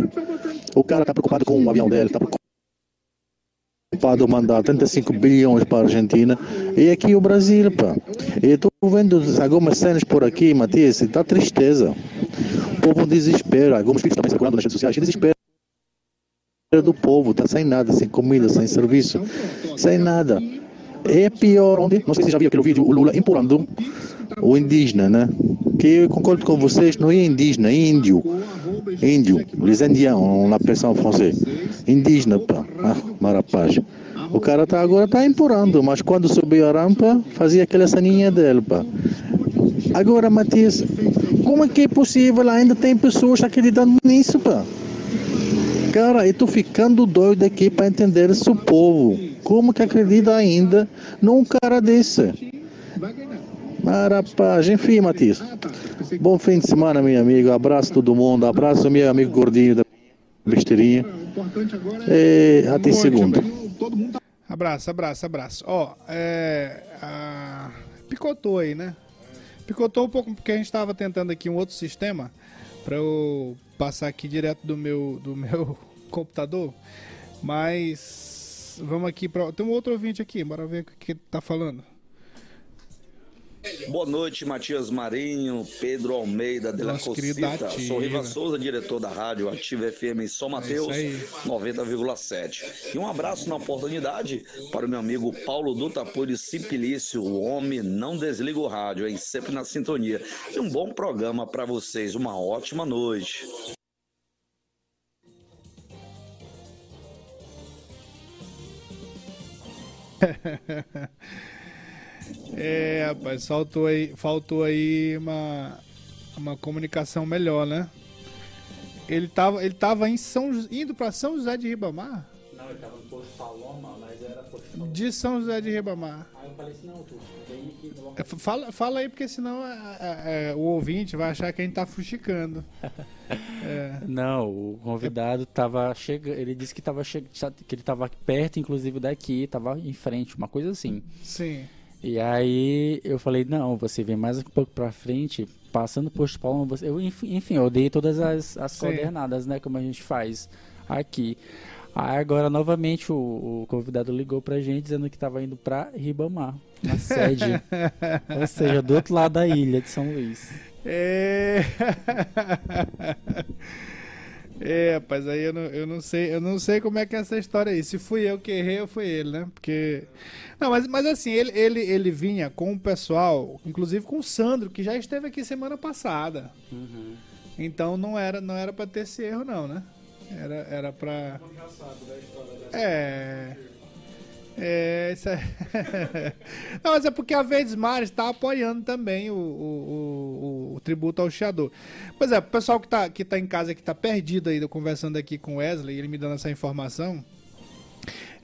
O cara está preocupado com o avião dele, está preocupado preocupado mandar 35 bilhões para a Argentina e aqui o Brasil, pá. E estou vendo algumas cenas por aqui, Matias, dá tristeza. O povo desespera, alguns vídeos também circulando nas redes sociais, desespera do povo, tá sem nada, sem comida, sem serviço, sem nada. É pior onde, não sei se já viu aquele vídeo, o Lula empurrando o indígena, né? Que eu concordo com vocês, não é indígena, é índio. Índio, les na versão francês. Indígena, pá. Ah, marapaz. O cara tá, agora tá empurrando, mas quando subiu a rampa, fazia aquela saninha dele, pá. Agora, Matias, como é que é possível? Ainda tem pessoas acreditando nisso, pá. Cara, eu tô ficando doido aqui para entender esse povo. Como que acredita ainda num cara desse? Marapaz, enfim, Matias. Bom fim de semana, meu amigo. Abraço todo mundo. Abraço, meu amigo gordinho da besteirinha. E até segunda. Abraço, abraço, abraço. Ó, é. a- Picotou aí, né? Picotou um pouco porque a gente tava tentando aqui um outro sistema pra eu passar aqui direto do meu, do meu [LAUGHS] computador. Mas. Vamos aqui pra. Tem um outro ouvinte aqui, bora ver o que ele tá falando. Boa noite, Matias Marinho, Pedro Almeida de la. Ativa. Sou Riva Souza, diretor da rádio Ativa FM em São Mateus, É aí. 90,7. E um abraço na oportunidade para o meu amigo Paulo Dutapuri Simplício, o homem não desliga o rádio, hein? Sempre na sintonia. E um bom programa para vocês, uma ótima noite. [LAUGHS] É, rapaz, faltou aí, faltou aí uma, uma comunicação melhor, né? Ele tava, ele tava em São, indo pra São José de Ribamar? Não, ele tava no posto Paloma, De São José de Ribamar. Aí eu falei assim, não, tu vem aqui no É, Fala, fala aí, porque senão é, é, o ouvinte vai achar que a gente tá fuxicando. [LAUGHS] É. Não, o convidado tava chegando. Ele disse que tava che... que ele tava perto, inclusive, daqui, tava em frente, uma coisa assim. Sim. E aí eu falei, não, você vem mais um pouco pra frente, passando por posto Paulo, você... eu, enf- enfim, eu dei todas as, as coordenadas, né, como a gente faz aqui. Aí agora, novamente, o, o convidado ligou pra gente dizendo que tava indo pra Ribamar, na sede. [LAUGHS] Ou seja, do outro lado da ilha de São Luís. É. [LAUGHS] É, rapaz, aí eu não, eu não sei, eu não sei como é que é essa história aí. Se fui eu que errei, ou foi ele, né? Porque. Não, mas, mas assim, ele, ele, ele vinha com o pessoal, inclusive com o Sandro, que já esteve aqui semana passada. Então não era, não era pra ter esse erro, não, né? Era, era pra. É. É, isso é... [LAUGHS] Não, mas é porque a Verdes Mares está apoiando também o, o, o, o, tributo ao Chiador. Pois é, o pessoal que está que tá em casa, que está perdido aí, conversando aqui com o Wesley, ele me dando essa informação,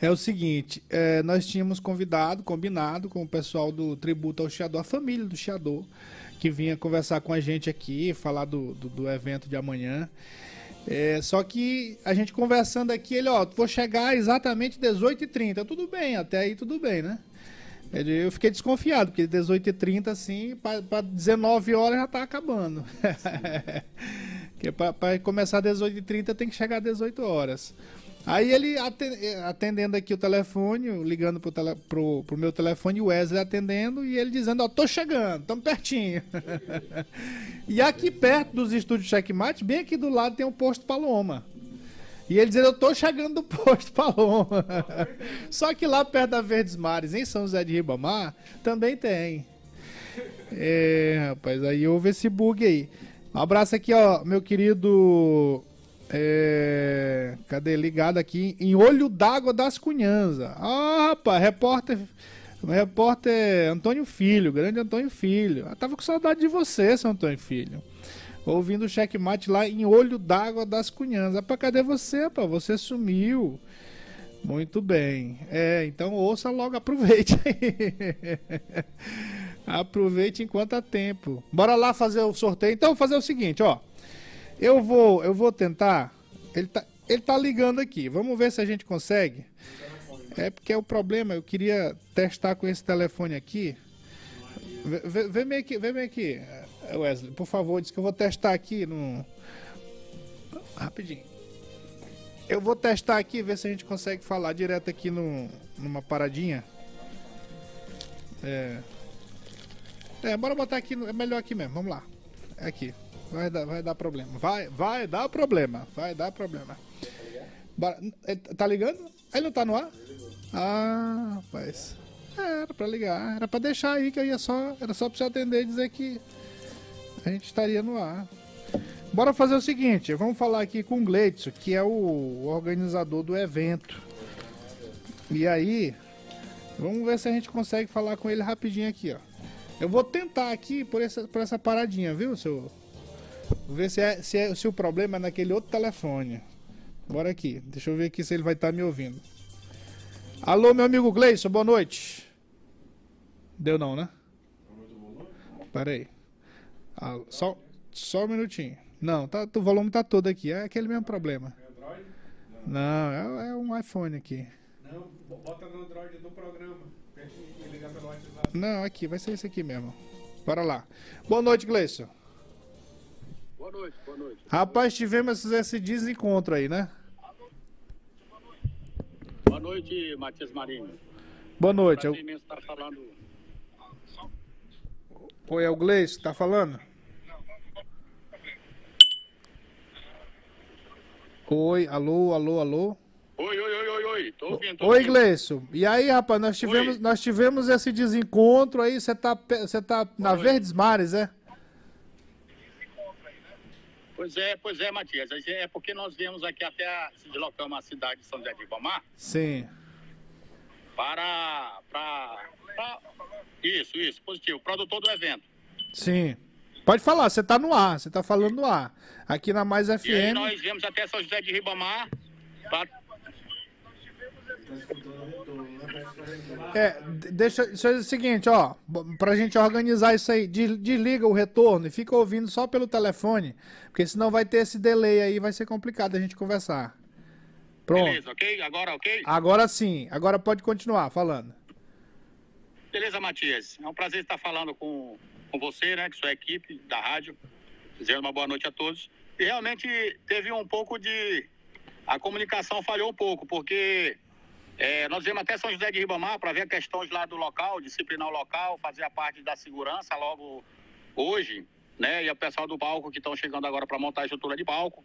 é o seguinte, é, nós tínhamos convidado, combinado com o pessoal do tributo ao Chiador, a família do Chiador, que vinha conversar com a gente aqui, falar do, do, do evento de amanhã. É, só que a gente conversando aqui, ele, ó, vou chegar exatamente 18h30. Tudo bem, até aí tudo bem, né? Eu fiquei desconfiado, porque 18h30, assim, para 19 horas já tá acabando. [LAUGHS] porque para começar 18h30 tem que chegar às 18 horas. Aí ele atendendo aqui o telefone, ligando pro, tele, pro, pro meu telefone, o Wesley atendendo e ele dizendo, ó, tô chegando, tamo pertinho. [LAUGHS] e aqui perto dos estúdios Checkmate, bem aqui do lado tem o posto Paloma. E ele dizendo, eu tô chegando do [LAUGHS] posto Paloma. [LAUGHS] Só que lá perto da Verdes Mares, em São José de Ribamar, também tem. É, rapaz, aí houve esse bug aí. Um abraço aqui, ó, meu querido é, cadê? Ligado aqui em Olho d'Água das Cunhanza. Ah, rapaz, repórter. Repórter Antônio Filho, grande Antônio Filho. Eu tava com saudade de você, seu Antônio Filho. Ouvindo o checkmate lá em Olho d'Água das Cunhanza. Rapaz, cadê você, rapaz? Você sumiu. Muito bem. É, então ouça logo, [LAUGHS] aproveite aí. aproveite enquanto há tempo. Bora lá fazer o sorteio. Então, fazer o seguinte, ó. Eu vou, eu vou tentar. Ele tá, ele tá ligando aqui. Vamos ver se a gente consegue. É porque é o problema. Eu queria testar com esse telefone aqui. Vem meio aqui, vem aqui, Wesley. Por favor, diz que eu vou testar aqui no. Rapidinho. Eu vou testar aqui, ver se a gente consegue falar direto aqui no, numa paradinha. É. É, bora botar aqui. É melhor aqui mesmo. Vamos lá. É aqui. Vai dar, vai dar problema. Vai, vai dar problema. Vai dar problema. Bora, tá ligando? Ele não tá no ar? Ah, rapaz. É, era pra ligar. Era pra deixar aí que eu ia só. Era só pra você atender e dizer que a gente estaria no ar. Bora fazer o seguinte, vamos falar aqui com o Gleitson, que é o organizador do evento. E aí, vamos ver se a gente consegue falar com ele rapidinho aqui, ó. Eu vou tentar aqui por essa, por essa paradinha, viu, seu, ver se, é, se, é, se o problema é naquele outro telefone. Bora aqui. Deixa eu ver aqui se ele vai estar tá me ouvindo. Alô, meu amigo Gleison, boa noite. Deu não, né? Pera aí. Ah, só, só um minutinho. Não, tá, o volume tá todo aqui. É aquele mesmo problema. Não, é, é um iPhone aqui. Não, bota no Android do programa. Não, aqui, vai ser esse aqui mesmo. Bora lá. Boa noite, Gleison. Boa noite, boa noite. Rapaz, tivemos esse desencontro aí, né? Boa noite, Matias Marinho. Boa noite. Eu... Estar falando... Oi, é o Gleice, tá falando? Oi, alô, alô, alô. Oi, oi, oi, oi, oi. Tô ouvindo. Tô oi, Gleice. E aí, rapaz, nós tivemos, nós tivemos esse desencontro aí. Você tá, você tá na Verdes Mares, é? Pois é, pois é, Matias. É porque nós viemos aqui até a, se deslocamos a cidade de São José de Ibamar. Sim. Para, para, para... Isso, isso, positivo. Produtor do evento. Sim. Pode falar, você está no ar, você está falando no ar. Aqui na Mais FM. E nós viemos até São José de Ribamar para é, deixa, deixa eu dizer o seguinte, ó, pra gente organizar isso aí, desliga o retorno e fica ouvindo só pelo telefone, porque senão vai ter esse delay aí, vai ser complicado a gente conversar. Pronto. Beleza, ok? Agora ok? Agora sim, agora pode continuar falando. Beleza, Matias. É um prazer estar falando com, com você, né, com sua equipe da rádio, dizendo uma boa noite a todos. E realmente teve um pouco de... A comunicação falhou um pouco, porque é, nós viemos até São José de Ribamar para ver questões lá do local, disciplinar o local, fazer a parte da segurança logo hoje, né? E o pessoal do palco que estão chegando agora para montar a estrutura de palco.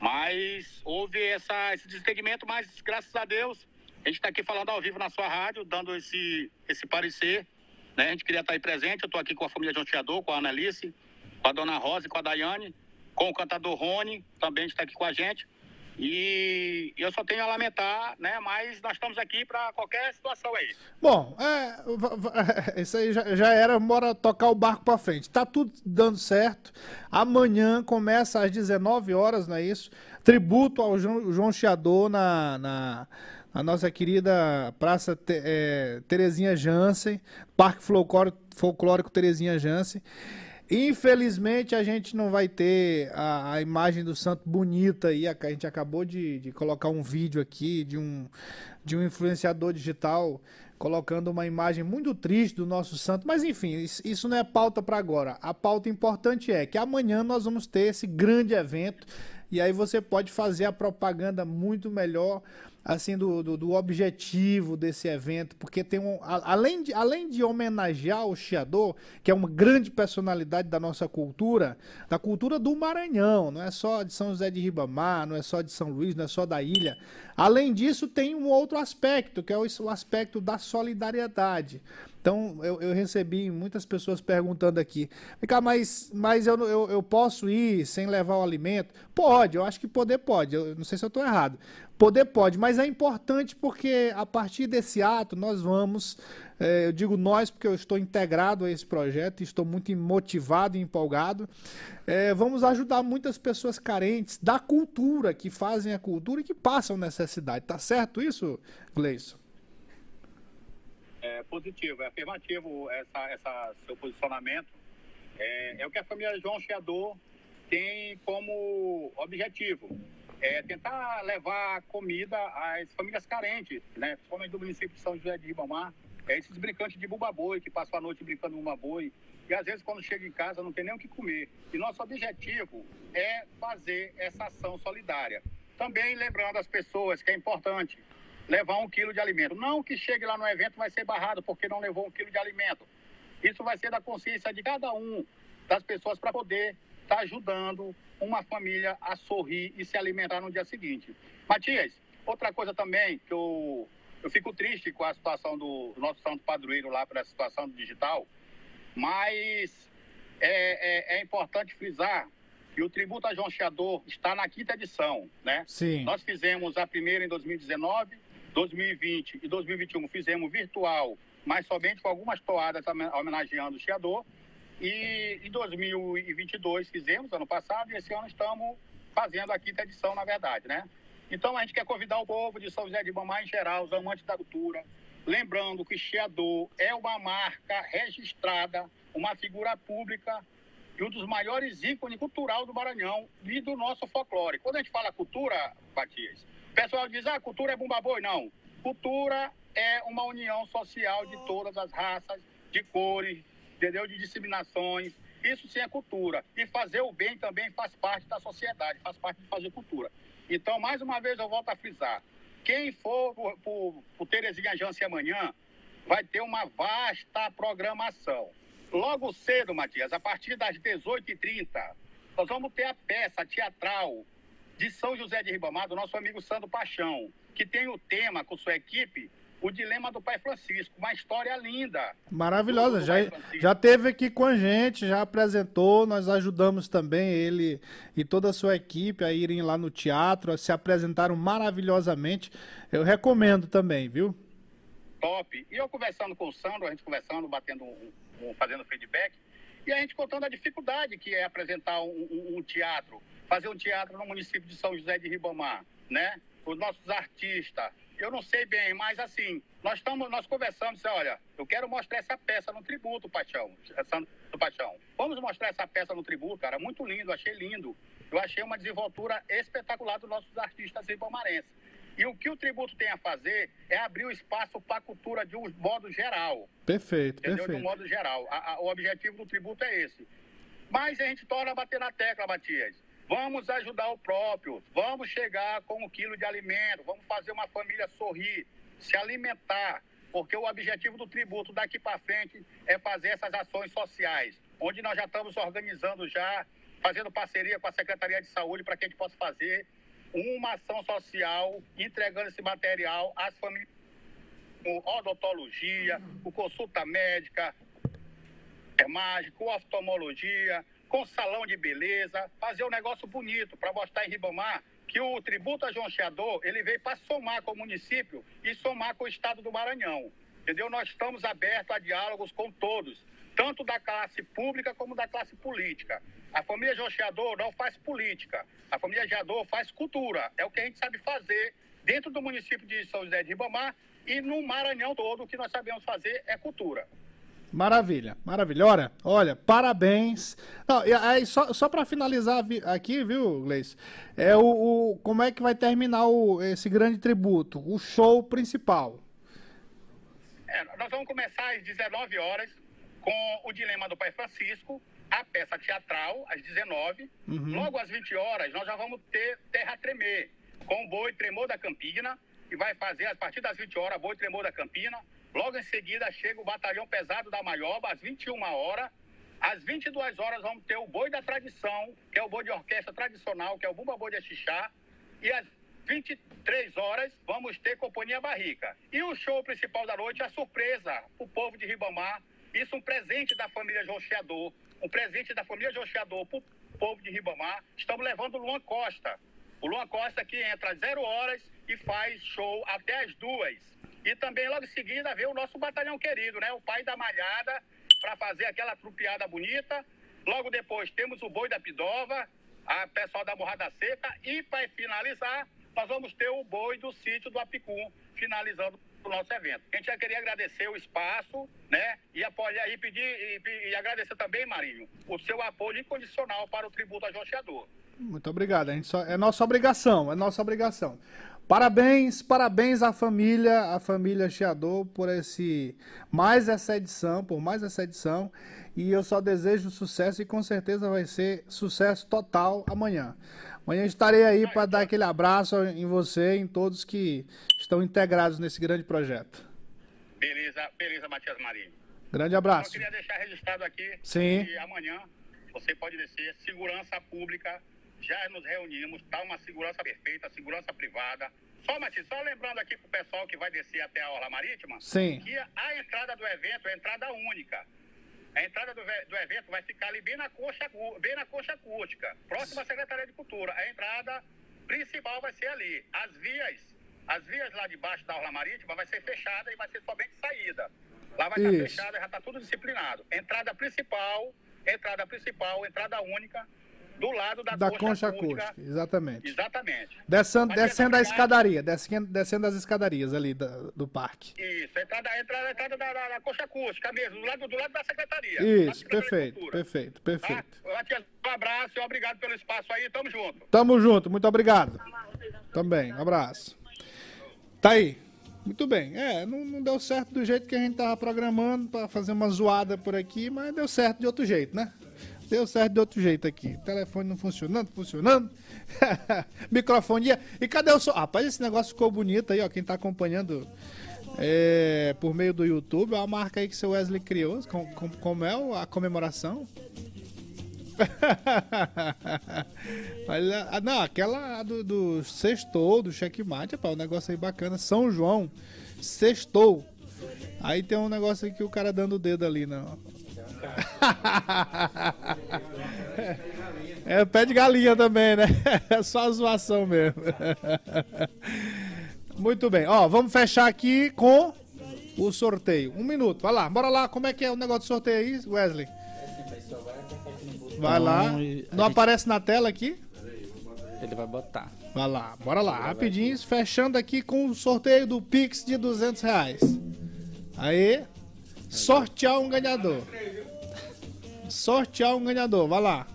Mas houve essa, esse desentendimento, mas graças a Deus a gente está aqui falando ao vivo na sua rádio, dando esse, esse parecer. Né? A gente queria estar tá aí presente. Eu estou aqui com a família Jonteador, com a Analice, com a dona Rosa e com a Daiane, com o cantador Rony, também está aqui com a gente. E eu só tenho a lamentar, né? Mas nós estamos aqui para qualquer situação aí. Bom, é, [LAUGHS] isso aí já, já era, bora tocar o barco pra frente. Tá tudo dando certo. Amanhã começa às 19 horas, não é isso? Tributo ao João, João Chiador na, na, na nossa querida Praça Te- é, Terezinha Jansen, Parque Folclórico, Folclórico Terezinha Jansen. Infelizmente a gente não vai ter a, a imagem do santo bonita aí. A, a gente acabou de, de colocar um vídeo aqui de um, de um influenciador digital colocando uma imagem muito triste do nosso santo. Mas enfim, isso, isso não é pauta para agora. A pauta importante é que amanhã nós vamos ter esse grande evento e aí você pode fazer a propaganda muito melhor assim do, do, do objetivo desse evento, porque tem um além de, além de homenagear o Chiador, que é uma grande personalidade da nossa cultura, da cultura do Maranhão, não é só de São José de Ribamar, não é só de São Luís, não é só da ilha. Além disso, tem um outro aspecto, que é o, o aspecto da solidariedade. Então, eu, eu recebi muitas pessoas perguntando aqui, mas, mas eu, eu, eu posso ir sem levar o alimento? Pode, eu acho que poder pode, eu não sei se eu estou errado. Poder pode, mas é importante porque a partir desse ato nós vamos, eh, eu digo nós porque eu estou integrado a esse projeto, estou muito motivado e empolgado, eh, vamos ajudar muitas pessoas carentes da cultura, que fazem a cultura e que passam necessidade. Tá certo isso, Gleison? É positivo, é afirmativo essa, essa seu posicionamento. É, é o que a família João Chiador tem como objetivo. É tentar levar comida às famílias carentes, né? principalmente do município de São José de Ribamar. É esses brincantes de bumba-boi que passam a noite brincando bumba-boi. E às vezes quando chega em casa não tem nem o que comer. E nosso objetivo é fazer essa ação solidária. Também lembrando as pessoas que é importante levar um quilo de alimento. Não que chegue lá no evento vai ser barrado porque não levou um quilo de alimento. Isso vai ser da consciência de cada um das pessoas para poder estar ajudando uma família a sorrir e se alimentar no dia seguinte. Matias, outra coisa também que eu, eu fico triste com a situação do nosso santo padroeiro lá para a situação do digital, mas é, é, é importante frisar que o tributo a João está na quinta edição, né? Sim. Nós fizemos a primeira em 2019, 2020 e 2021 fizemos virtual, mas somente com algumas toadas homen- homenageando o Chiador. E em 2022 fizemos, ano passado, e esse ano estamos fazendo a quinta edição, na verdade, né? Então a gente quer convidar o povo de São José de Ibamar em geral, os amantes da cultura, lembrando que Chiador é uma marca registrada, uma figura pública e um dos maiores ícones cultural do Maranhão e do nosso folclore. Quando a gente fala cultura, Matias, o pessoal diz, ah, cultura é bumba boi. Não. Cultura é uma união social de todas as raças, de cores, entendeu? De disseminações. Isso sim é cultura. E fazer o bem também faz parte da sociedade, faz parte de fazer cultura. Então, mais uma vez, eu volto a frisar. Quem for por, por Terezinha Jance amanhã, vai ter uma vasta programação. Logo cedo, Matias, a partir das 18h30, nós vamos ter a peça teatral de São José de Ribamar, do nosso amigo Sandro Paixão, que tem o tema com sua equipe, o Dilema do Pai Francisco. Uma história linda. Maravilhosa, já, já teve aqui com a gente, já apresentou, nós ajudamos também ele e toda a sua equipe a irem lá no teatro, se apresentaram maravilhosamente. Eu recomendo também, viu? top. E eu conversando com o Sandro, a gente conversando, batendo um, um- fazendo feedback, e a gente contando a dificuldade que é apresentar um- um teatro, fazer um teatro no município de São José de Ribamar, né? Os nossos artistas. Eu não sei bem, mas assim, nós estamos, nós conversamos, disse, olha, eu quero mostrar essa peça no tributo, Paixão, Sandro Paixão. Vamos mostrar essa peça no tributo, cara, muito lindo, achei lindo. Eu achei uma desenvoltura espetacular dos nossos artistas ribamarenses. E o que o tributo tem a fazer é abrir o espaço para a cultura de um modo geral. Perfeito, Entendeu? De um perfeito. modo geral. A- a- o objetivo do tributo é esse. Mas a gente torna a bater na tecla, Matias. Vamos ajudar o próprio. Vamos chegar com um quilo de alimento. Vamos fazer uma família sorrir, se alimentar. Porque o objetivo do tributo daqui para frente é fazer essas ações sociais. Onde nós já estamos organizando já, fazendo parceria com a Secretaria de Saúde para que a gente possa fazer uma ação social, entregando esse material às famílias com odontologia, com consulta médica, enfermagem, com oftalmologia, com salão de beleza, fazer um negócio bonito para mostrar em Ribamar que o tributo a João Cheador, ele veio para somar com o município e somar com o estado do Maranhão. Entendeu? Nós estamos abertos a diálogos com todos, tanto da classe pública como da classe política. A família João Cheador não faz política, a família Cheador faz cultura. É o que a gente sabe fazer dentro do município de São José de Ribamar e no Maranhão todo, o que nós sabemos fazer é cultura. Maravilha, maravilha. Olha, olha, parabéns. Não, e aí, só só para finalizar aqui, viu, Gleice? É o, o- como é que vai terminar o, esse grande tributo, o show principal. É, nós vamos começar às 19 horas com o Dilema do Pai Francisco, a peça teatral, às 19. Uhum. Logo às 20 horas, nós já vamos ter Terra Tremer, com o Boi Tremor da Campina, que vai fazer, a partir das 20 horas, Boi Tremor da Campina. Logo em seguida, chega o Batalhão Pesado da Maioba, às 21 horas. Às 22 horas, vamos ter o Boi da Tradição, que é o boi de orquestra tradicional, que é o Bumba Boi de Axixá. E às 23 horas, vamos ter Companhia Barrica. E o show principal da noite é a surpresa o povo de Ribamar. Isso um presente da família João Cheador, um presente da família João Cheador para o povo de Ribamar. Estamos levando o Luan Costa. O Luan Costa que entra às zero horas e faz show até as duas. E também logo em seguida vem o nosso batalhão querido, né? O pai da malhada, para fazer aquela trupeada bonita. Logo depois temos o boi da Pidova, a pessoal da Morrada Seca. E para finalizar, nós vamos ter o boi do sítio do Apicum, finalizando o nosso evento. A gente já queria agradecer o espaço, né? E apoiar e pedir e, e agradecer também, Marinho, o seu apoio incondicional para o tributo a João Cheador. Muito obrigado. A gente só, é nossa obrigação, é nossa obrigação. Parabéns, parabéns à família, à família Chiador por esse mais essa edição, por mais essa edição. E eu só desejo sucesso e com certeza vai ser sucesso total amanhã. Amanhã estarei aí para dar aquele abraço em você e em todos que estão integrados nesse grande projeto. Beleza, beleza, Matias Marinho. Grande Eu abraço. queria deixar registrado aqui Sim. que amanhã você pode descer segurança pública. Já nos reunimos, tá uma segurança perfeita, segurança privada. Só, Matias, só lembrando aqui pro pessoal que vai descer até a Orla Marítima, Sim. que a entrada do evento é entrada única. A entrada do, do evento vai ficar ali bem na coxa, bem na coxa acústica, próxima à Secretaria de Cultura. A entrada principal vai ser ali. As vias, as vias lá de baixo da Orla Marítima vai ser fechada e vai ser somente saída. Lá vai estar Isso. fechada, já está tudo disciplinado. Entrada principal, entrada principal, entrada única, do lado da, Da coxa, concha acústica. acústica, exatamente. Exatamente. Descendo, descendo a obrigado. escadaria, descendo, descendo as escadarias ali da- do parque. Isso, a entrada, a entrada, a entrada da, da, da coxa acústica mesmo, do lado, do lado da secretaria. Isso, Secretaria perfeito, perfeito, perfeito. Tá? Matias, um abraço e obrigado pelo espaço aí, tamo junto. Tamo junto, muito obrigado. Também, um abraço. Tá aí. Muito bem. É, não, não deu certo do jeito que a gente tava programando pra fazer uma zoada por aqui, mas deu certo de outro jeito, né? Deu certo de outro jeito aqui. Telefone não funcionando, funcionando. [LAUGHS] Microfonia. E cadê o som? Rapaz, esse negócio ficou bonito aí, ó. Quem tá acompanhando é, por meio do YouTube, ó, a marca aí que seu Wesley criou. Com, com- como é a comemoração? [LAUGHS] Olha, ah, não, aquela do, do sextou, do checkmate, pá, um negócio aí bacana. São João, sextou. Aí tem um negócio aí que o cara dando o dedo ali, não. [LAUGHS] É pé de galinha também, né? [LAUGHS] É só zoação mesmo. [LAUGHS] Muito bem, ó, vamos fechar aqui com o sorteio. Um minuto, vai lá, bora lá. Como é que é o negócio de sorteio aí, Wesley? Vai lá. Então, Não aparece na tela aqui? Ele vai botar. Vai lá, bora lá, rapidinho, fechando aqui com o sorteio do Pix de 200 reais. Aí, sortear um ganhador. Sortear um ganhador, vai lá.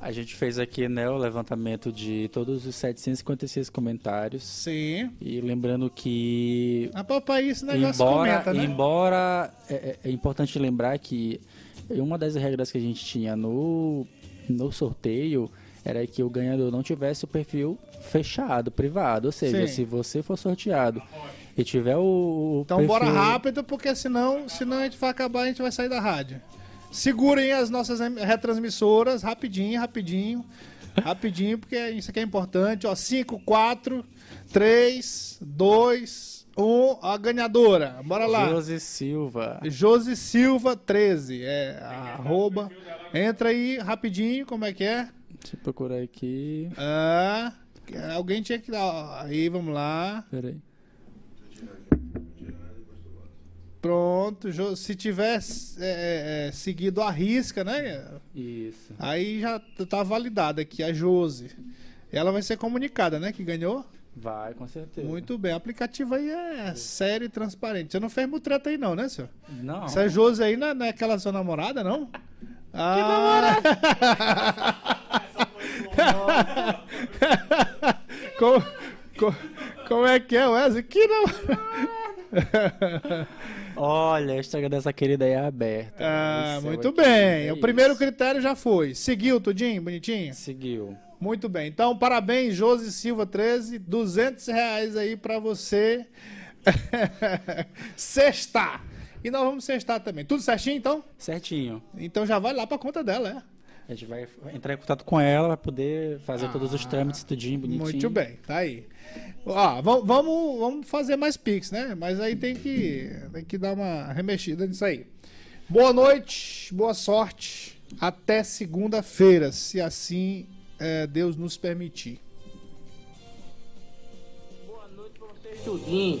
A gente fez aqui, né, o levantamento de todos os 756 comentários. Sim. E lembrando que A papai esse negócio embora, comenta, né? embora é, é- é importante lembrar que uma das regras que a gente tinha no, no sorteio era que o ganhador não tivesse o perfil fechado, privado. Ou seja, Sim. se você for sorteado e tiver o, o Então perfil... bora rápido, porque senão, senão a gente vai acabar, a gente vai sair da rádio. Segurem as nossas retransmissoras, rapidinho, rapidinho, rapidinho, porque isso aqui é importante. Ó, 5, 4, 3, 2, um, a ganhadora. Bora lá. Josi Silva. Josi Silva 13. É, arroba. Entra aí rapidinho, como é que é? Deixa eu procurar aqui. Ah, alguém tinha que dar. Aí, vamos lá. Peraí. Pronto, se tiver é, é, seguido a risca, né? Isso. Aí já tá validada aqui, a Josi. Ela vai ser comunicada, né? Que ganhou. Vai, com certeza. Muito bem. O aplicativo aí é sério e transparente. Você não fez mutreta aí, não, né, senhor? Não. Essa Josi aí não é, não é aquela sua namorada, não? Ah. como, co- como é que é, Wesley? Que não. [LAUGHS] Olha, a Instagram dessa querida aí é aberta. Ah, Esse é muito bem. é o primeiro critério já foi. Seguiu tudinho, bonitinho? Seguiu. Muito bem. Então, parabéns, Josi Silva 13. 200 reais aí pra você. [LAUGHS] Sexta. E nós vamos sextar também. Tudo certinho, então? Certinho. Então já vai lá pra conta dela, é. A gente vai entrar em contato com ela pra poder fazer todos os trâmites, tudinho, bonitinho. Muito bem, tá aí. Ó, vamos, vamos, vamos fazer mais Pix, né? Mas aí tem que, tem que dar uma remexida nisso aí. Boa noite, boa sorte. Até segunda-feira, se assim é, Deus nos permitir. Tudinho.